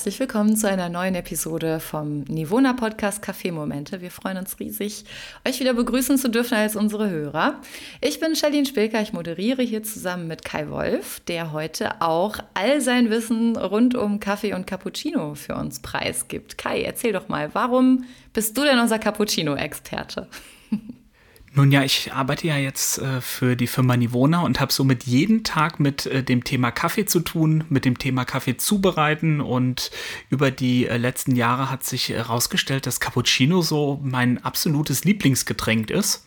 herzlich willkommen zu einer neuen Episode vom Nivona Podcast Café Momente. Wir freuen uns riesig, euch wieder begrüßen zu dürfen als unsere Hörer. Ich bin Charlene Spilker, ich moderiere hier zusammen mit Kai Wolf, der heute auch all sein Wissen rund um Kaffee und Cappuccino für uns preisgibt. Kai, erzähl doch mal, warum bist du denn unser Cappuccino-Experte? Nun ja, ich arbeite ja jetzt äh, für die Firma Nivona und habe somit jeden Tag mit äh, dem Thema Kaffee zu tun, mit dem Thema Kaffee zubereiten. Und über die äh, letzten Jahre hat sich herausgestellt, dass Cappuccino so mein absolutes Lieblingsgetränk ist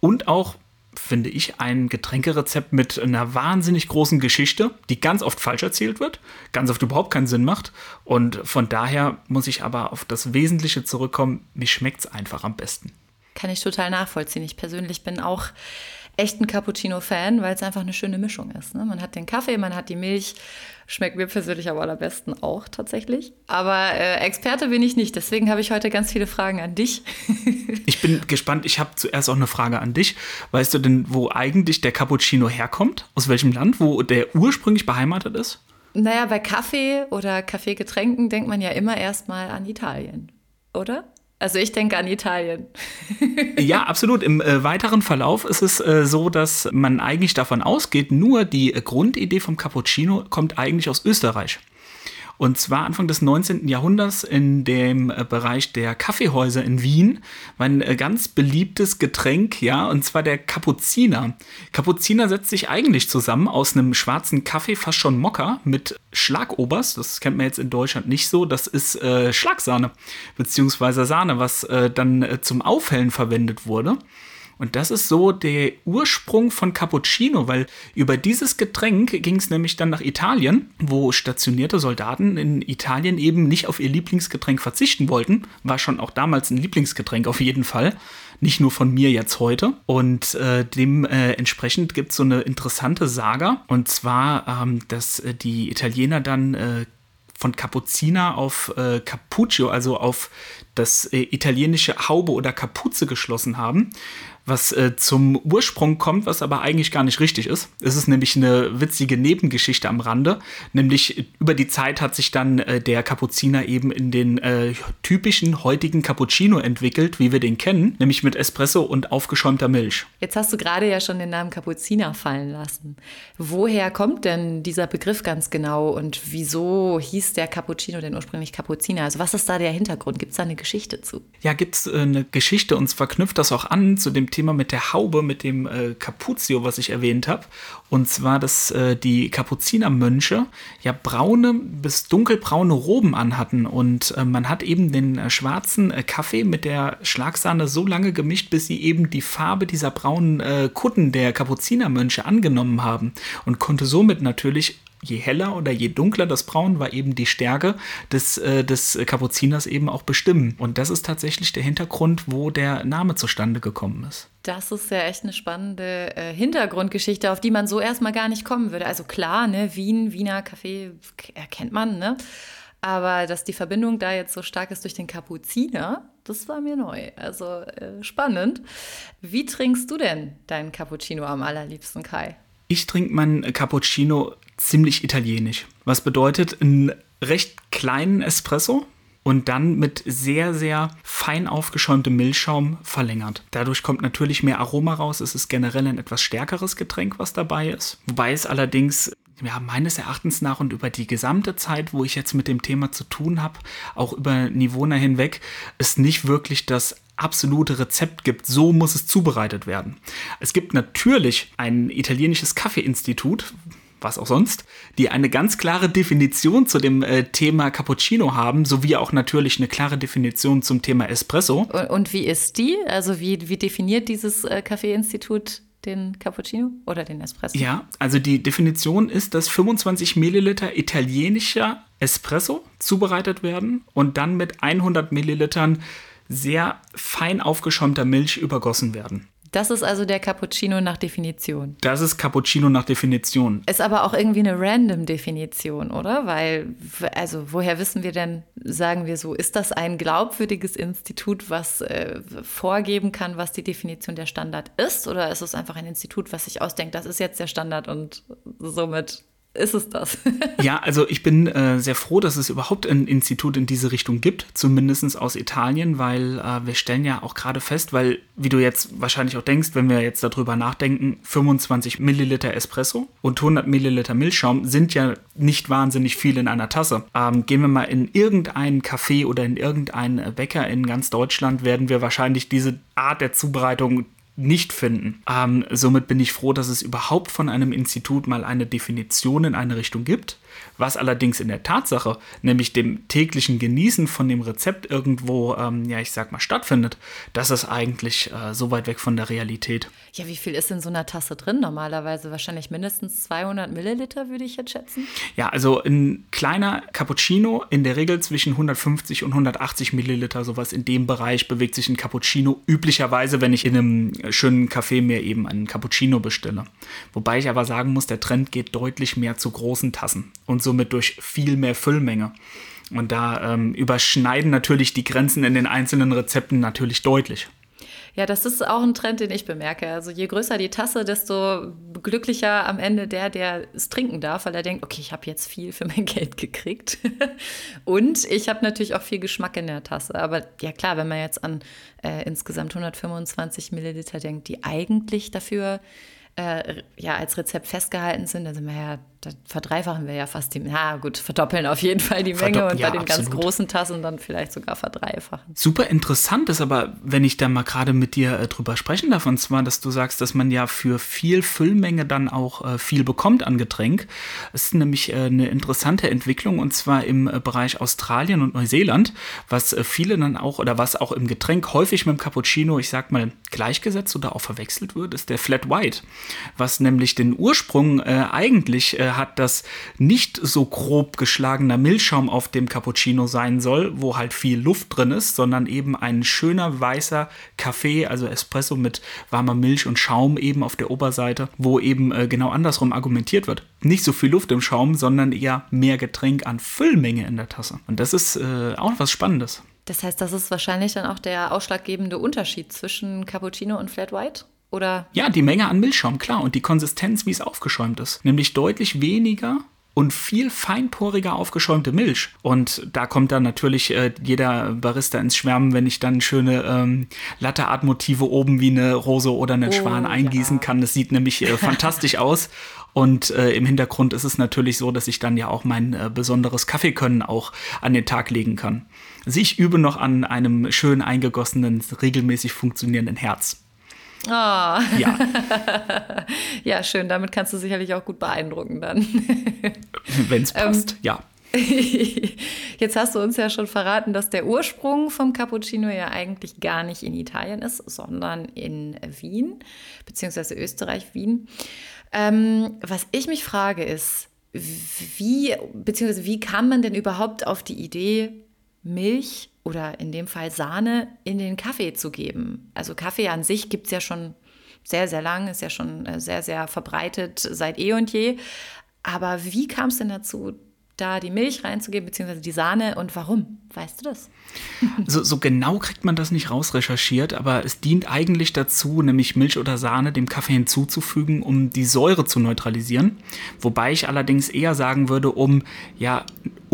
und auch finde ich ein Getränkerezept mit einer wahnsinnig großen Geschichte, die ganz oft falsch erzählt wird, ganz oft überhaupt keinen Sinn macht. Und von daher muss ich aber auf das Wesentliche zurückkommen, mir schmeckt es einfach am besten. Kann ich total nachvollziehen. Ich persönlich bin auch echt ein Cappuccino-Fan, weil es einfach eine schöne Mischung ist. Ne? Man hat den Kaffee, man hat die Milch. Schmeckt mir persönlich am allerbesten auch tatsächlich. Aber äh, Experte bin ich nicht, deswegen habe ich heute ganz viele Fragen an dich. ich bin gespannt. Ich habe zuerst auch eine Frage an dich. Weißt du denn, wo eigentlich der Cappuccino herkommt? Aus welchem Land? Wo der ursprünglich beheimatet ist? Naja, bei Kaffee oder Kaffeegetränken denkt man ja immer erstmal an Italien, oder? Also ich denke an Italien. ja, absolut. Im äh, weiteren Verlauf ist es äh, so, dass man eigentlich davon ausgeht, nur die äh, Grundidee vom Cappuccino kommt eigentlich aus Österreich. Und zwar Anfang des 19. Jahrhunderts in dem äh, Bereich der Kaffeehäuser in Wien war ein äh, ganz beliebtes Getränk, ja, und zwar der Kapuziner. Kapuziner setzt sich eigentlich zusammen aus einem schwarzen Kaffee, fast schon Mokka, mit Schlagobers. Das kennt man jetzt in Deutschland nicht so. Das ist äh, Schlagsahne, beziehungsweise Sahne, was äh, dann äh, zum Aufhellen verwendet wurde. Und das ist so der Ursprung von Cappuccino, weil über dieses Getränk ging es nämlich dann nach Italien, wo stationierte Soldaten in Italien eben nicht auf ihr Lieblingsgetränk verzichten wollten. War schon auch damals ein Lieblingsgetränk auf jeden Fall. Nicht nur von mir jetzt heute. Und äh, dementsprechend äh, gibt es so eine interessante Saga. Und zwar, ähm, dass äh, die Italiener dann äh, von Cappuccina auf äh, Cappuccio, also auf das äh, italienische Haube oder Kapuze geschlossen haben was äh, zum Ursprung kommt, was aber eigentlich gar nicht richtig ist. Es ist nämlich eine witzige Nebengeschichte am Rande. Nämlich über die Zeit hat sich dann äh, der Kapuziner eben in den äh, typischen heutigen Cappuccino entwickelt, wie wir den kennen, nämlich mit Espresso und aufgeschäumter Milch. Jetzt hast du gerade ja schon den Namen Kapuziner fallen lassen. Woher kommt denn dieser Begriff ganz genau und wieso hieß der Cappuccino denn ursprünglich Kapuziner? Also was ist da der Hintergrund? Gibt es da eine Geschichte zu? Ja, gibt es äh, eine Geschichte und zwar knüpft das auch an zu dem Thema mit der Haube, mit dem äh, Capuzio, was ich erwähnt habe. Und zwar, dass äh, die Kapuzinermönche ja braune bis dunkelbraune Roben anhatten. Und äh, man hat eben den äh, schwarzen äh, Kaffee mit der Schlagsahne so lange gemischt, bis sie eben die Farbe dieser braunen äh, Kutten der Kapuzinermönche angenommen haben. Und konnte somit natürlich je heller oder je dunkler das Braun war eben die Stärke des, äh, des Kapuziners eben auch bestimmen. Und das ist tatsächlich der Hintergrund, wo der Name zustande gekommen ist. Das ist ja echt eine spannende äh, Hintergrundgeschichte, auf die man so erstmal gar nicht kommen würde. Also klar, ne, Wien, Wiener Kaffee erkennt man, ne? Aber dass die Verbindung da jetzt so stark ist durch den Kapuziner, das war mir neu. Also äh, spannend. Wie trinkst du denn deinen Cappuccino am allerliebsten, Kai? Ich trinke meinen Cappuccino ziemlich italienisch. Was bedeutet einen recht kleinen Espresso und dann mit sehr, sehr fein aufgeschäumtem Milchschaum verlängert. Dadurch kommt natürlich mehr Aroma raus. Es ist generell ein etwas stärkeres Getränk, was dabei ist. Wobei es allerdings ja, meines Erachtens nach und über die gesamte Zeit, wo ich jetzt mit dem Thema zu tun habe, auch über Nivona hinweg, es nicht wirklich das absolute Rezept gibt, so muss es zubereitet werden. Es gibt natürlich ein italienisches Kaffeeinstitut, was auch sonst, die eine ganz klare Definition zu dem äh, Thema Cappuccino haben, sowie auch natürlich eine klare Definition zum Thema Espresso. Und, und wie ist die? Also wie, wie definiert dieses äh, Kaffeeinstitut den Cappuccino oder den Espresso? Ja, also die Definition ist, dass 25 Milliliter italienischer Espresso zubereitet werden und dann mit 100 Millilitern sehr fein aufgeschäumter Milch übergossen werden. Das ist also der Cappuccino nach Definition. Das ist Cappuccino nach Definition. Ist aber auch irgendwie eine random Definition, oder? Weil, also woher wissen wir denn, sagen wir so, ist das ein glaubwürdiges Institut, was äh, vorgeben kann, was die Definition der Standard ist? Oder ist es einfach ein Institut, was sich ausdenkt, das ist jetzt der Standard und somit ist es das. ja, also ich bin äh, sehr froh, dass es überhaupt ein Institut in diese Richtung gibt, zumindest aus Italien, weil äh, wir stellen ja auch gerade fest, weil, wie du jetzt wahrscheinlich auch denkst, wenn wir jetzt darüber nachdenken, 25 Milliliter Espresso und 100 Milliliter Milchschaum sind ja nicht wahnsinnig viel in einer Tasse. Ähm, gehen wir mal in irgendeinen Café oder in irgendeinen Bäcker in ganz Deutschland, werden wir wahrscheinlich diese Art der Zubereitung nicht finden. Ähm, somit bin ich froh, dass es überhaupt von einem Institut mal eine Definition in eine Richtung gibt. Was allerdings in der Tatsache, nämlich dem täglichen Genießen von dem Rezept irgendwo, ähm, ja, ich sag mal, stattfindet, das ist eigentlich äh, so weit weg von der Realität. Ja, wie viel ist in so einer Tasse drin normalerweise? Wahrscheinlich mindestens 200 Milliliter, würde ich jetzt schätzen. Ja, also ein kleiner Cappuccino in der Regel zwischen 150 und 180 Milliliter, sowas in dem Bereich bewegt sich ein Cappuccino üblicherweise, wenn ich in einem schönen Café mir eben einen Cappuccino bestelle. Wobei ich aber sagen muss, der Trend geht deutlich mehr zu großen Tassen und somit durch viel mehr Füllmenge. Und da ähm, überschneiden natürlich die Grenzen in den einzelnen Rezepten natürlich deutlich. Ja, das ist auch ein Trend, den ich bemerke. Also je größer die Tasse, desto glücklicher am Ende der, der es trinken darf, weil er denkt, okay, ich habe jetzt viel für mein Geld gekriegt. Und ich habe natürlich auch viel Geschmack in der Tasse. Aber ja klar, wenn man jetzt an äh, insgesamt 125 Milliliter denkt, die eigentlich dafür äh, ja als Rezept festgehalten sind, dann sind wir ja da verdreifachen wir ja fast die, na gut, verdoppeln auf jeden Fall die Menge und ja, bei den absolut. ganz großen Tassen dann vielleicht sogar verdreifachen. Super interessant ist aber, wenn ich da mal gerade mit dir äh, drüber sprechen darf, und zwar, dass du sagst, dass man ja für viel Füllmenge dann auch äh, viel bekommt an Getränk. Es ist nämlich äh, eine interessante Entwicklung und zwar im äh, Bereich Australien und Neuseeland, was äh, viele dann auch oder was auch im Getränk häufig mit dem Cappuccino, ich sag mal, gleichgesetzt oder auch verwechselt wird, ist der Flat White, was nämlich den Ursprung äh, hat, dass nicht so grob geschlagener Milchschaum auf dem Cappuccino sein soll, wo halt viel Luft drin ist, sondern eben ein schöner weißer Kaffee, also Espresso mit warmer Milch und Schaum eben auf der Oberseite, wo eben äh, genau andersrum argumentiert wird. Nicht so viel Luft im Schaum, sondern eher mehr Getränk an Füllmenge in der Tasse. Und das ist äh, auch was Spannendes. Das heißt, das ist wahrscheinlich dann auch der ausschlaggebende Unterschied zwischen Cappuccino und Flat White? Oder? Ja, die Menge an Milchschaum, klar. Und die Konsistenz, wie es aufgeschäumt ist. Nämlich deutlich weniger und viel feinporiger aufgeschäumte Milch. Und da kommt dann natürlich äh, jeder Barista ins Schwärmen, wenn ich dann schöne ähm, Latte Art Motive oben wie eine Rose oder einen oh, Schwan eingießen ja. kann. Das sieht nämlich äh, fantastisch aus. Und äh, im Hintergrund ist es natürlich so, dass ich dann ja auch mein äh, besonderes Kaffeekönnen auch an den Tag legen kann. Also ich übe noch an einem schön eingegossenen, regelmäßig funktionierenden Herz. Oh. Ja. ja, schön. Damit kannst du sicherlich auch gut beeindrucken dann. Wenn es passt, ähm, ja. Jetzt hast du uns ja schon verraten, dass der Ursprung vom Cappuccino ja eigentlich gar nicht in Italien ist, sondern in Wien, beziehungsweise Österreich, Wien. Ähm, was ich mich frage ist, wie, beziehungsweise wie kam man denn überhaupt auf die Idee, Milch oder in dem Fall Sahne in den Kaffee zu geben. Also Kaffee an sich gibt es ja schon sehr, sehr lang, ist ja schon äh, sehr, sehr verbreitet seit eh und je. Aber wie kam es denn dazu, da die Milch reinzugeben, beziehungsweise die Sahne und warum? Weißt du das? So, so, genau kriegt man das nicht rausrecherchiert, aber es dient eigentlich dazu, nämlich Milch oder Sahne dem Kaffee hinzuzufügen, um die Säure zu neutralisieren. Wobei ich allerdings eher sagen würde, um ja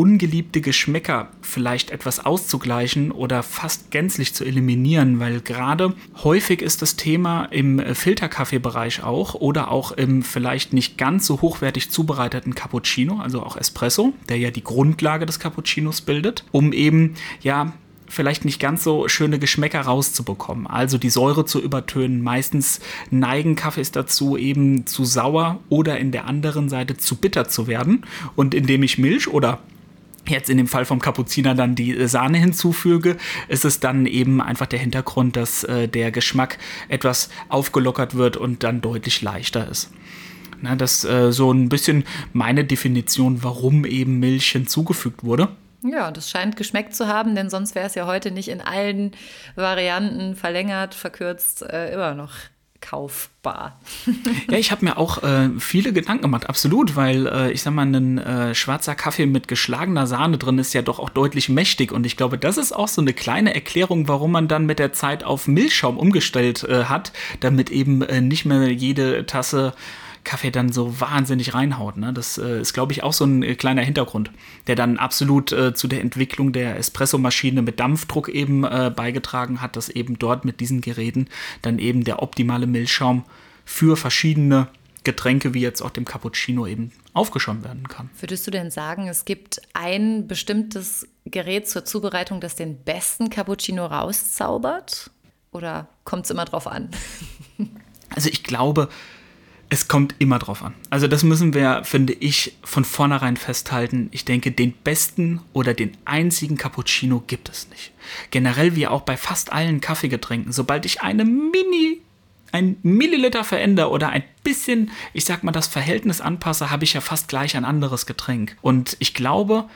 ungeliebte Geschmäcker vielleicht etwas auszugleichen oder fast gänzlich zu eliminieren, weil gerade häufig ist das Thema im Filterkaffeebereich auch oder auch im vielleicht nicht ganz so hochwertig zubereiteten Cappuccino, also auch Espresso, der ja die Grundlage des Cappuccinos bildet, um eben ja vielleicht nicht ganz so schöne Geschmäcker rauszubekommen. Also die Säure zu übertönen. Meistens neigen Kaffees dazu, eben zu sauer oder in der anderen Seite zu bitter zu werden. Und indem ich Milch oder jetzt in dem Fall vom Kapuziner dann die äh, Sahne hinzufüge, ist es dann eben einfach der Hintergrund, dass äh, der Geschmack etwas aufgelockert wird und dann deutlich leichter ist. Na, das ist äh, so ein bisschen meine Definition, warum eben Milch hinzugefügt wurde. Ja, das scheint geschmeckt zu haben, denn sonst wäre es ja heute nicht in allen Varianten verlängert, verkürzt, äh, immer noch kaufbar. ja, ich habe mir auch äh, viele Gedanken gemacht, absolut, weil äh, ich sag mal, ein äh, schwarzer Kaffee mit geschlagener Sahne drin ist ja doch auch deutlich mächtig und ich glaube, das ist auch so eine kleine Erklärung, warum man dann mit der Zeit auf Milchschaum umgestellt äh, hat, damit eben äh, nicht mehr jede Tasse Kaffee dann so wahnsinnig reinhaut. Ne? Das äh, ist, glaube ich, auch so ein äh, kleiner Hintergrund, der dann absolut äh, zu der Entwicklung der Espressomaschine mit Dampfdruck eben äh, beigetragen hat, dass eben dort mit diesen Geräten dann eben der optimale Milchschaum für verschiedene Getränke wie jetzt auch dem Cappuccino eben aufgeschäumt werden kann. Würdest du denn sagen, es gibt ein bestimmtes Gerät zur Zubereitung, das den besten Cappuccino rauszaubert? Oder kommt es immer drauf an? Also ich glaube, es kommt immer drauf an. Also das müssen wir, finde ich, von vornherein festhalten. Ich denke, den besten oder den einzigen Cappuccino gibt es nicht. Generell wie auch bei fast allen Kaffeegetränken, sobald ich eine Mini ein Milliliter verändere oder ein bisschen, ich sag mal, das Verhältnis anpasse, habe ich ja fast gleich ein anderes Getränk. Und ich glaube,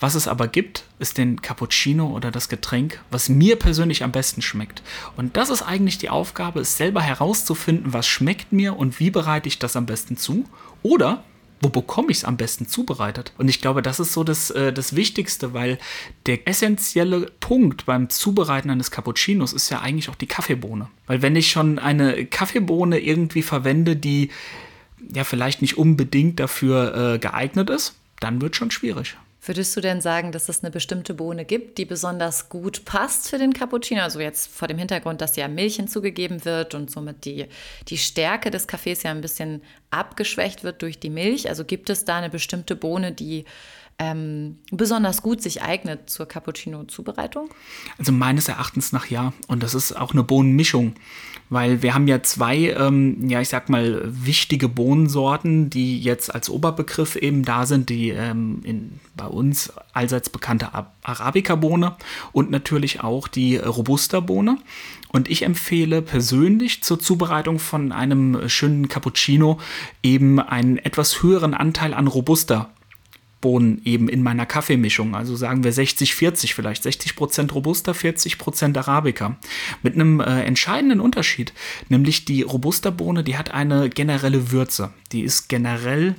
was es aber gibt, ist den Cappuccino oder das Getränk, was mir persönlich am besten schmeckt. Und das ist eigentlich die Aufgabe, es selber herauszufinden, was schmeckt mir und wie bereite ich das am besten zu. Oder wo bekomme ich es am besten zubereitet? Und ich glaube, das ist so das, äh, das Wichtigste, weil der essentielle Punkt beim Zubereiten eines Cappuccinos ist ja eigentlich auch die Kaffeebohne. Weil wenn ich schon eine Kaffeebohne irgendwie verwende, die ja vielleicht nicht unbedingt dafür äh, geeignet ist, dann wird schon schwierig. Würdest du denn sagen, dass es eine bestimmte Bohne gibt, die besonders gut passt für den Cappuccino? Also jetzt vor dem Hintergrund, dass ja Milch hinzugegeben wird und somit die, die Stärke des Kaffees ja ein bisschen abgeschwächt wird durch die Milch. Also gibt es da eine bestimmte Bohne, die ähm, besonders gut sich eignet zur Cappuccino-Zubereitung? Also meines Erachtens nach ja. Und das ist auch eine Bohnenmischung. Weil wir haben ja zwei, ähm, ja, ich sag mal, wichtige Bohnensorten, die jetzt als Oberbegriff eben da sind, die ähm, in, bei uns allseits bekannte Arabica-Bohne und natürlich auch die Robusta-Bohne. Und ich empfehle persönlich zur Zubereitung von einem schönen Cappuccino eben einen etwas höheren Anteil an Robusta Bohnen eben in meiner Kaffeemischung. Also sagen wir 60-40 vielleicht. 60% Robusta, 40% Arabica. Mit einem äh, entscheidenden Unterschied. Nämlich die Robusta-Bohne, die hat eine generelle Würze. Die ist generell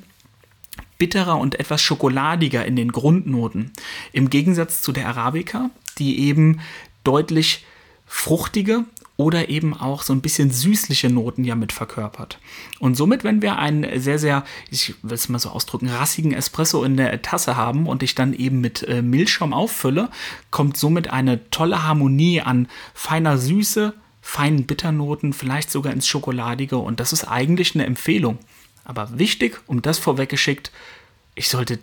bitterer und etwas schokoladiger in den Grundnoten. Im Gegensatz zu der Arabica, die eben deutlich fruchtige oder eben auch so ein bisschen süßliche Noten ja mit verkörpert. Und somit, wenn wir einen sehr, sehr, ich will es mal so ausdrücken, rassigen Espresso in der Tasse haben und ich dann eben mit äh, Milchschaum auffülle, kommt somit eine tolle Harmonie an feiner Süße, feinen Bitternoten, vielleicht sogar ins Schokoladige und das ist eigentlich eine Empfehlung. Aber wichtig, um das vorweggeschickt, ich sollte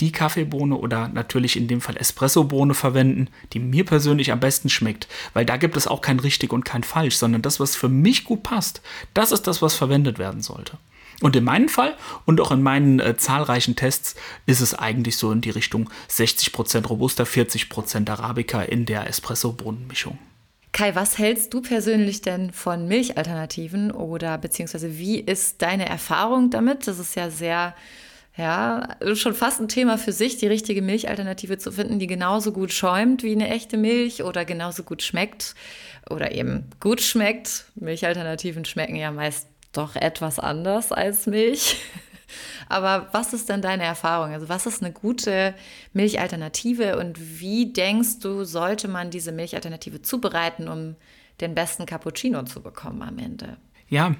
die Kaffeebohne oder natürlich in dem Fall Espressobohne verwenden, die mir persönlich am besten schmeckt. Weil da gibt es auch kein richtig und kein falsch, sondern das, was für mich gut passt, das ist das, was verwendet werden sollte. Und in meinem Fall und auch in meinen äh, zahlreichen Tests ist es eigentlich so in die Richtung 60% Robusta, 40% Arabica in der Espresso-Bohnenmischung. Kai, was hältst du persönlich denn von Milchalternativen oder beziehungsweise wie ist deine Erfahrung damit? Das ist ja sehr ja, schon fast ein Thema für sich, die richtige Milchalternative zu finden, die genauso gut schäumt wie eine echte Milch oder genauso gut schmeckt oder eben gut schmeckt. Milchalternativen schmecken ja meist doch etwas anders als Milch. Aber was ist denn deine Erfahrung? Also was ist eine gute Milchalternative und wie denkst du, sollte man diese Milchalternative zubereiten, um den besten Cappuccino zu bekommen am Ende? Ja,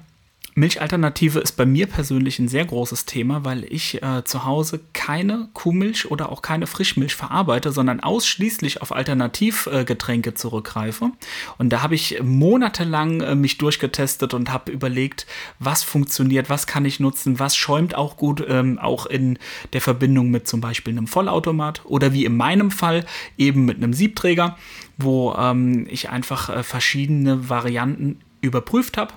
Milchalternative ist bei mir persönlich ein sehr großes Thema, weil ich äh, zu Hause keine Kuhmilch oder auch keine Frischmilch verarbeite, sondern ausschließlich auf Alternativgetränke äh, zurückgreife. Und da habe ich monatelang äh, mich durchgetestet und habe überlegt, was funktioniert, was kann ich nutzen, was schäumt auch gut, ähm, auch in der Verbindung mit zum Beispiel einem Vollautomat oder wie in meinem Fall eben mit einem Siebträger, wo ähm, ich einfach äh, verschiedene Varianten überprüft habe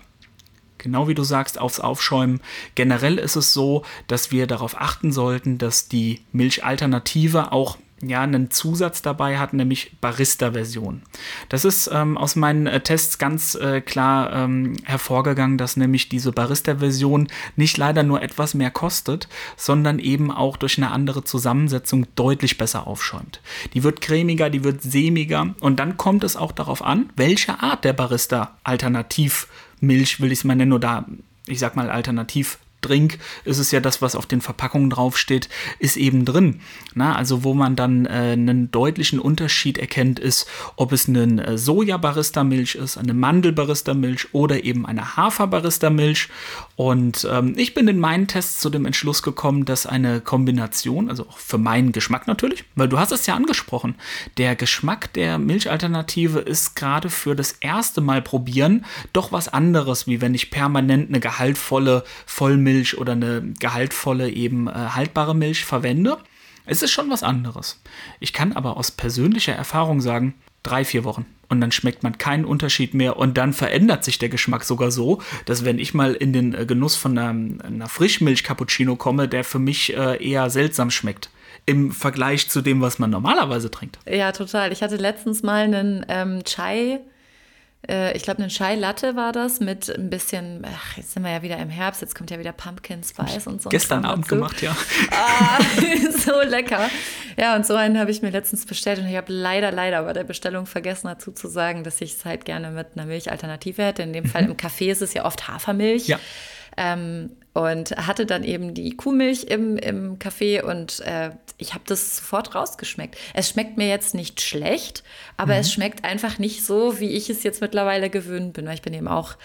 genau wie du sagst, aufs Aufschäumen. Generell ist es so, dass wir darauf achten sollten, dass die Milchalternative auch ja, einen Zusatz dabei hat, nämlich Barista-Version. Das ist ähm, aus meinen äh, Tests ganz äh, klar ähm, hervorgegangen, dass nämlich diese Barista-Version nicht leider nur etwas mehr kostet, sondern eben auch durch eine andere Zusammensetzung deutlich besser aufschäumt. Die wird cremiger, die wird sämiger und dann kommt es auch darauf an, welche Art der Barista-Alternativ Milch, will ich es mal nennen, oder ich sag mal alternativ Drink ist es ja das, was auf den Verpackungen draufsteht, ist eben drin. Na, also wo man dann äh, einen deutlichen Unterschied erkennt, ist, ob es eine äh, Soja-Barista-Milch ist, eine Mandel-Barista-Milch oder eben eine Hafer-Barista-Milch. Und ähm, ich bin in meinen Tests zu dem Entschluss gekommen, dass eine Kombination, also auch für meinen Geschmack natürlich, weil du hast es ja angesprochen, der Geschmack der Milchalternative ist gerade für das erste Mal probieren doch was anderes, wie wenn ich permanent eine gehaltvolle Vollmilch oder eine gehaltvolle eben äh, haltbare Milch verwende. Es ist schon was anderes. Ich kann aber aus persönlicher Erfahrung sagen, drei, vier Wochen. Und dann schmeckt man keinen Unterschied mehr. Und dann verändert sich der Geschmack sogar so, dass wenn ich mal in den äh, Genuss von einer, einer Frischmilch-Cappuccino komme, der für mich äh, eher seltsam schmeckt im Vergleich zu dem, was man normalerweise trinkt. Ja, total. Ich hatte letztens mal einen ähm, Chai äh, ich glaube, eine Chai Latte war das mit ein bisschen, ach, jetzt sind wir ja wieder im Herbst, jetzt kommt ja wieder Pumpkin Spice und so. Gestern Abend dazu. gemacht, ja. Ah, so lecker. Ja, und so einen habe ich mir letztens bestellt und ich habe leider, leider bei der Bestellung vergessen dazu zu sagen, dass ich es halt gerne mit einer Milchalternative hätte. In dem Fall mhm. im Café ist es ja oft Hafermilch. Ja. Ähm, und hatte dann eben die Kuhmilch im, im Café und äh, ich habe das sofort rausgeschmeckt. Es schmeckt mir jetzt nicht schlecht, aber mhm. es schmeckt einfach nicht so, wie ich es jetzt mittlerweile gewöhnt bin, weil ich bin eben auch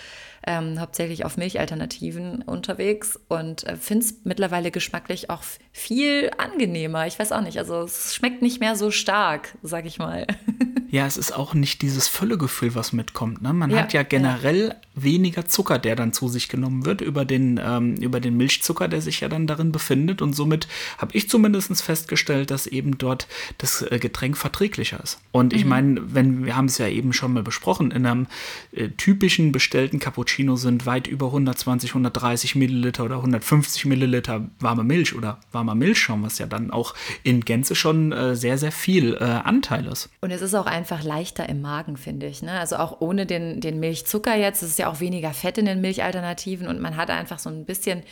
ähm, hauptsächlich auf Milchalternativen unterwegs und äh, finde es mittlerweile geschmacklich auch viel angenehmer. Ich weiß auch nicht, also es schmeckt nicht mehr so stark, sag ich mal. Ja, es ist auch nicht dieses Völlegefühl, was mitkommt. Ne? Man ja, hat ja generell ja. weniger Zucker, der dann zu sich genommen wird, über den, ähm, über den Milchzucker, der sich ja dann darin befindet. Und somit habe ich zumindest festgestellt, dass eben dort das äh, Getränk verträglicher ist. Und ich mhm. meine, wenn wir haben es ja eben schon mal besprochen, in einem äh, typischen bestellten Cappuccino sind weit über 120, 130 Milliliter oder 150 Milliliter warme Milch oder warmer Milchschaum, was ja dann auch in Gänze schon äh, sehr, sehr viel äh, Anteil ist. Und es ist auch ein einfach leichter im Magen, finde ich. Ne? Also auch ohne den, den Milchzucker jetzt. Es ist ja auch weniger Fett in den Milchalternativen und man hat einfach so ein bisschen,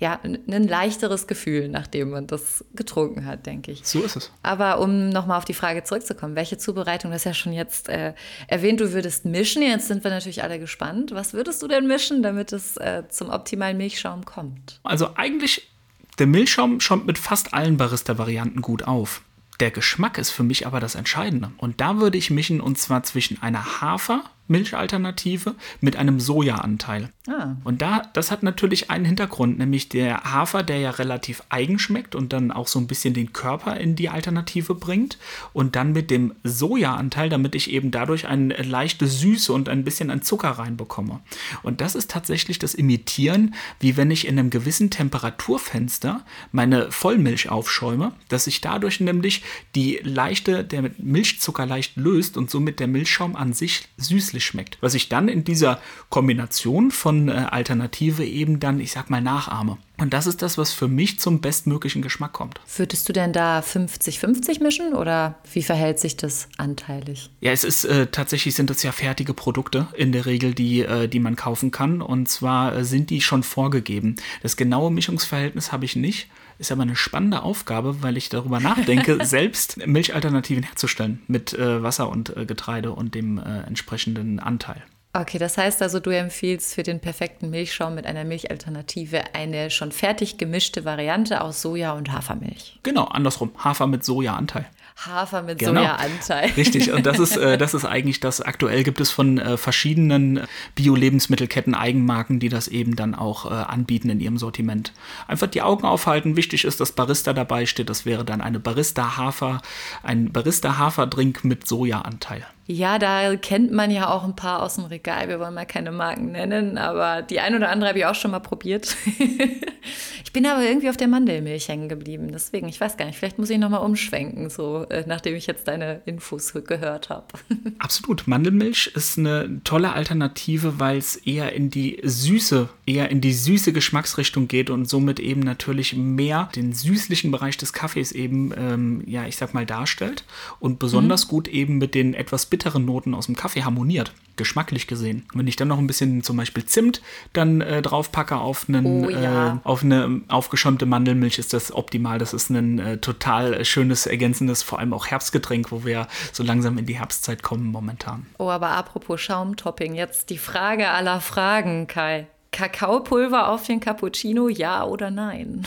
ja, ein leichteres Gefühl, nachdem man das getrunken hat, denke ich. So ist es. Aber um nochmal auf die Frage zurückzukommen, welche Zubereitung, das ist ja schon jetzt äh, erwähnt, du würdest mischen. Jetzt sind wir natürlich alle gespannt. Was würdest du denn mischen, damit es äh, zum optimalen Milchschaum kommt? Also eigentlich der Milchschaum schäumt mit fast allen Barista-Varianten gut auf. Der Geschmack ist für mich aber das Entscheidende. Und da würde ich mischen und zwar zwischen einer Hafer- Milchalternative mit einem Sojaanteil. Ah. Und da, das hat natürlich einen Hintergrund, nämlich der Hafer, der ja relativ eigen schmeckt und dann auch so ein bisschen den Körper in die Alternative bringt. Und dann mit dem Sojaanteil, damit ich eben dadurch eine leichte Süße und ein bisschen an Zucker reinbekomme. Und das ist tatsächlich das Imitieren, wie wenn ich in einem gewissen Temperaturfenster meine Vollmilch aufschäume, dass sich dadurch nämlich die leichte, der Milchzucker leicht löst und somit der Milchschaum an sich süßlich köstlich schmeckt. Was ich dann in dieser Kombination von äh, Alternative eben dann, ich sag mal, nachaahme. Und das ist das, was für mich zum bestmöglichen Geschmack kommt. Würdest du denn da 50-50 mischen oder wie verhält sich das anteilig? Ja, es ist äh, tatsächlich sind das ja fertige Produkte in der Regel, die, äh, die man kaufen kann. Und zwar äh, sind die schon vorgegeben. Das genaue Mischungsverhältnis habe ich nicht. Ist aber eine spannende Aufgabe, weil ich darüber nachdenke, selbst Milchalternativen herzustellen mit äh, Wasser und äh, Getreide und dem äh, entsprechenden Anteil. Okay, das heißt also, du empfiehlst für den perfekten Milchschaum mit einer Milchalternative eine schon fertig gemischte Variante aus Soja und Hafermilch. Genau, andersrum. Hafer mit Sojaanteil. Hafer mit genau. Sojaanteil. Richtig, und das ist, äh, das ist eigentlich das. Aktuell gibt es von äh, verschiedenen Bio-Lebensmittelketten Eigenmarken, die das eben dann auch äh, anbieten in ihrem Sortiment. Einfach die Augen aufhalten. Wichtig ist, dass Barista dabei steht. Das wäre dann eine Barista-Hafer, ein Barista-Haferdrink mit Sojaanteil. Ja, da kennt man ja auch ein paar aus dem Regal. Wir wollen mal keine Marken nennen, aber die ein oder andere habe ich auch schon mal probiert. ich bin aber irgendwie auf der Mandelmilch hängen geblieben. Deswegen, ich weiß gar nicht, vielleicht muss ich nochmal umschwenken, so äh, nachdem ich jetzt deine Infos gehört habe. Absolut. Mandelmilch ist eine tolle Alternative, weil es eher in die süße, eher in die süße Geschmacksrichtung geht und somit eben natürlich mehr den süßlichen Bereich des Kaffees eben, ähm, ja, ich sag mal, darstellt und besonders mhm. gut eben mit den etwas bitteren Noten aus dem Kaffee harmoniert, geschmacklich gesehen. Wenn ich dann noch ein bisschen zum Beispiel Zimt dann äh, drauf packe auf, einen, oh, ja. äh, auf eine aufgeschäumte Mandelmilch, ist das optimal. Das ist ein äh, total schönes, ergänzendes, vor allem auch Herbstgetränk, wo wir so langsam in die Herbstzeit kommen momentan. Oh, aber apropos Schaumtopping, jetzt die Frage aller Fragen, Kai. Kakaopulver auf den Cappuccino, ja oder nein?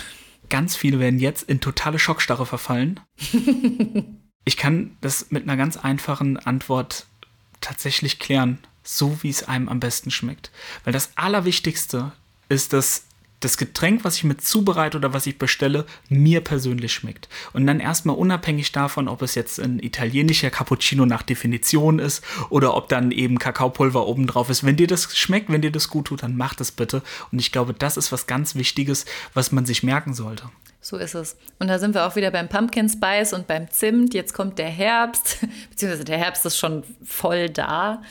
Ganz viele werden jetzt in totale Schockstarre verfallen. ich kann das mit einer ganz einfachen Antwort tatsächlich klären, so wie es einem am besten schmeckt. Weil das Allerwichtigste ist, dass das Getränk, was ich mit zubereite oder was ich bestelle, mir persönlich schmeckt. Und dann erstmal unabhängig davon, ob es jetzt ein italienischer Cappuccino nach Definition ist oder ob dann eben Kakaopulver oben drauf ist. Wenn dir das schmeckt, wenn dir das gut tut, dann mach das bitte. Und ich glaube, das ist was ganz Wichtiges, was man sich merken sollte. So ist es. Und da sind wir auch wieder beim Pumpkin Spice und beim Zimt. Jetzt kommt der Herbst, beziehungsweise der Herbst ist schon voll da.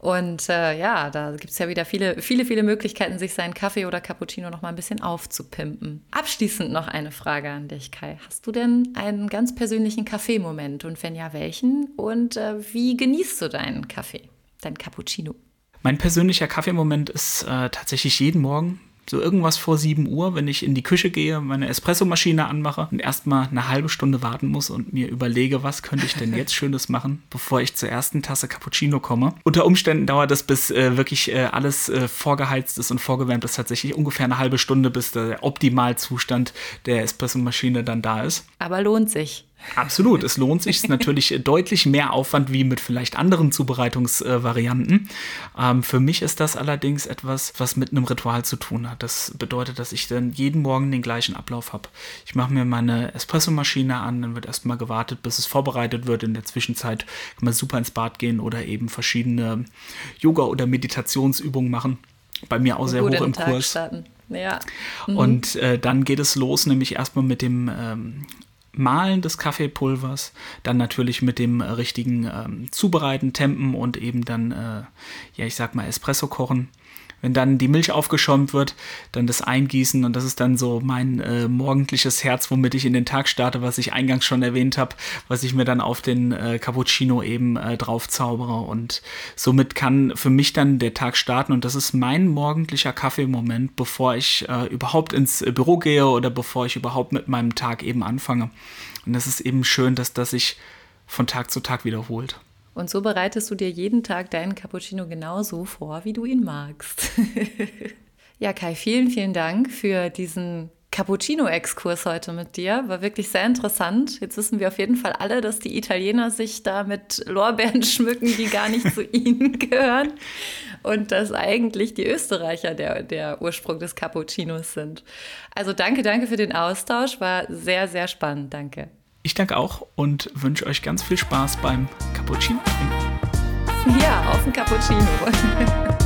Und äh, ja, da gibt es ja wieder viele, viele, viele Möglichkeiten, sich seinen Kaffee oder Cappuccino noch mal ein bisschen aufzupimpen. Abschließend noch eine Frage an dich, Kai. Hast du denn einen ganz persönlichen Kaffeemoment? Und wenn ja, welchen? Und äh, wie genießt du deinen Kaffee, dein Cappuccino? Mein persönlicher Kaffeemoment ist äh, tatsächlich jeden Morgen so irgendwas vor 7 Uhr, wenn ich in die Küche gehe, meine Espressomaschine anmache und erstmal eine halbe Stunde warten muss und mir überlege, was könnte ich denn jetzt Schönes machen, bevor ich zur ersten Tasse Cappuccino komme. Unter Umständen dauert das, bis äh, wirklich äh, alles äh, vorgeheizt ist und vorgewärmt ist, tatsächlich ungefähr eine halbe Stunde, bis der Optimalzustand der Espressomaschine dann da ist. Aber lohnt sich. Absolut, es lohnt sich. Es ist natürlich deutlich mehr Aufwand wie mit vielleicht anderen Zubereitungsvarianten. Ähm, für mich ist das allerdings etwas, was mit einem Ritual zu tun hat. Das bedeutet, dass ich dann jeden Morgen den gleichen Ablauf habe. Ich mache mir meine Espressomaschine an, dann wird erstmal gewartet, bis es vorbereitet wird. In der Zwischenzeit kann man super ins Bad gehen oder eben verschiedene Yoga- oder Meditationsübungen machen. Bei mir auch sehr hoch im Tag Kurs. Starten. Ja. Mhm. Und äh, dann geht es los, nämlich erstmal mit dem ähm, Mahlen des Kaffeepulvers, dann natürlich mit dem richtigen ähm, Zubereiten, Tempen und eben dann, äh, ja, ich sag mal, Espresso kochen. Wenn dann die Milch aufgeschäumt wird, dann das Eingießen und das ist dann so mein äh, morgendliches Herz, womit ich in den Tag starte, was ich eingangs schon erwähnt habe, was ich mir dann auf den äh, Cappuccino eben äh, drauf zaubere und somit kann für mich dann der Tag starten und das ist mein morgendlicher Kaffeemoment, bevor ich äh, überhaupt ins Büro gehe oder bevor ich überhaupt mit meinem Tag eben anfange. Und das ist eben schön, dass das sich von Tag zu Tag wiederholt. Und so bereitest du dir jeden Tag deinen Cappuccino genauso vor, wie du ihn magst. ja, Kai, vielen, vielen Dank für diesen Cappuccino-Exkurs heute mit dir. War wirklich sehr interessant. Jetzt wissen wir auf jeden Fall alle, dass die Italiener sich da mit Lorbeeren schmücken, die gar nicht zu ihnen gehören. Und dass eigentlich die Österreicher der, der Ursprung des Cappuccinos sind. Also danke, danke für den Austausch. War sehr, sehr spannend. Danke. Ich danke auch und wünsche euch ganz viel Spaß beim Cappuccino trinken. Ja, auf den Cappuccino.